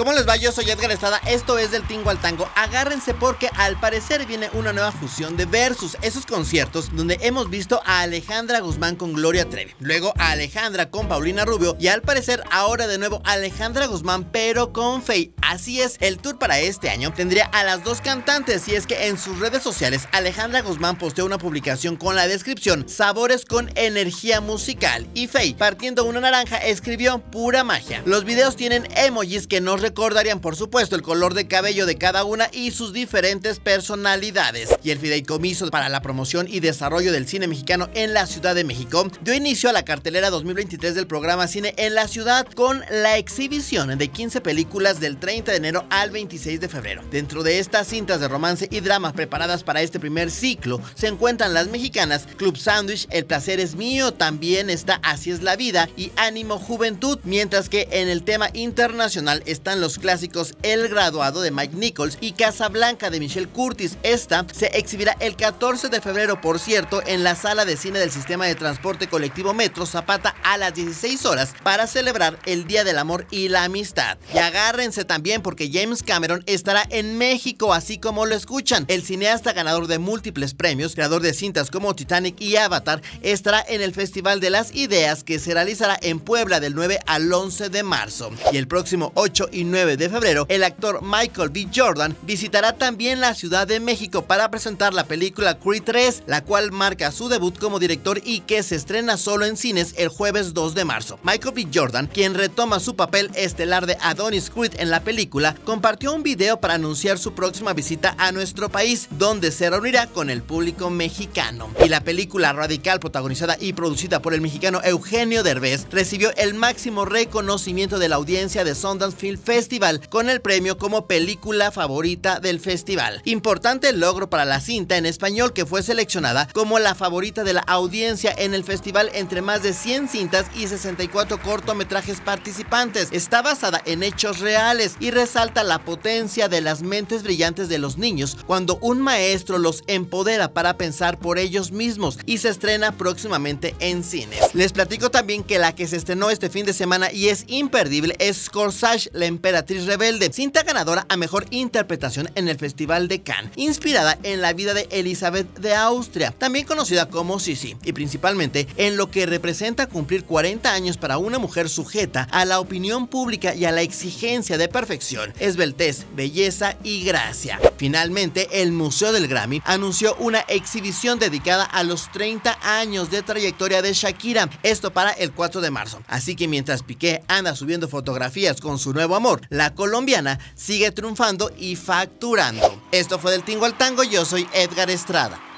¿Cómo les va? Yo soy Edgar Estrada, esto es del Tingo al Tango. Agárrense porque al parecer viene una nueva fusión de Versus, esos conciertos donde hemos visto a Alejandra Guzmán con Gloria Trevi, luego a Alejandra con Paulina Rubio y al parecer ahora de nuevo Alejandra Guzmán pero con Faye. Así es, el tour para este año tendría a las dos cantantes y es que en sus redes sociales Alejandra Guzmán posteó una publicación con la descripción Sabores con energía musical y Faye, partiendo una naranja, escribió pura magia. Los videos tienen emojis que nos recordarían por supuesto el color de cabello de cada una y sus diferentes personalidades. Y el fideicomiso para la promoción y desarrollo del cine mexicano en la Ciudad de México dio inicio a la cartelera 2023 del programa Cine en la Ciudad con la exhibición de 15 películas del 30 de enero al 26 de febrero. Dentro de estas cintas de romance y drama preparadas para este primer ciclo se encuentran las mexicanas Club Sandwich, El placer es mío, también está Así es la vida y Ánimo Juventud, mientras que en el tema internacional están los clásicos El graduado de Mike Nichols y Casablanca de Michelle Curtis. Esta se exhibirá el 14 de febrero, por cierto, en la sala de cine del sistema de transporte colectivo Metro Zapata a las 16 horas para celebrar el Día del Amor y la Amistad. Y agárrense también porque James Cameron estará en México, así como lo escuchan. El cineasta ganador de múltiples premios, creador de cintas como Titanic y Avatar, estará en el Festival de las Ideas que se realizará en Puebla del 9 al 11 de marzo. Y el próximo 8 y 9 de febrero, el actor Michael B. Jordan visitará también la Ciudad de México para presentar la película Creed 3, la cual marca su debut como director y que se estrena solo en cines el jueves 2 de marzo. Michael B. Jordan, quien retoma su papel estelar de Adonis Creed en la película, compartió un video para anunciar su próxima visita a nuestro país, donde se reunirá con el público mexicano. Y la película radical protagonizada y producida por el mexicano Eugenio Derbez recibió el máximo reconocimiento de la audiencia de Sundance Film Festival con el premio como película favorita del festival. Importante logro para la cinta en español que fue seleccionada como la favorita de la audiencia en el festival entre más de 100 cintas y 64 cortometrajes participantes. Está basada en hechos reales y resalta la potencia de las mentes brillantes de los niños cuando un maestro los empodera para pensar por ellos mismos y se estrena próximamente en cines. Les platico también que la que se estrenó este fin de semana y es imperdible es Corsage, la emperatriz rebelde, cinta ganadora a mejor interpretación en el Festival de Cannes, inspirada en la vida de Elizabeth de Austria, también conocida como Sisi, y principalmente en lo que representa cumplir 40 años para una mujer sujeta a la opinión pública y a la exigencia de perfección, esbeltez, belleza y gracia. Finalmente, el Museo del Grammy anunció una exhibición dedicada a los 30 años de trayectoria de Shakira, esto para el 4 de marzo. Así que mientras Piqué anda subiendo fotografías con su nuevo la colombiana sigue triunfando y facturando. Esto fue del Tingo al Tango, yo soy Edgar Estrada.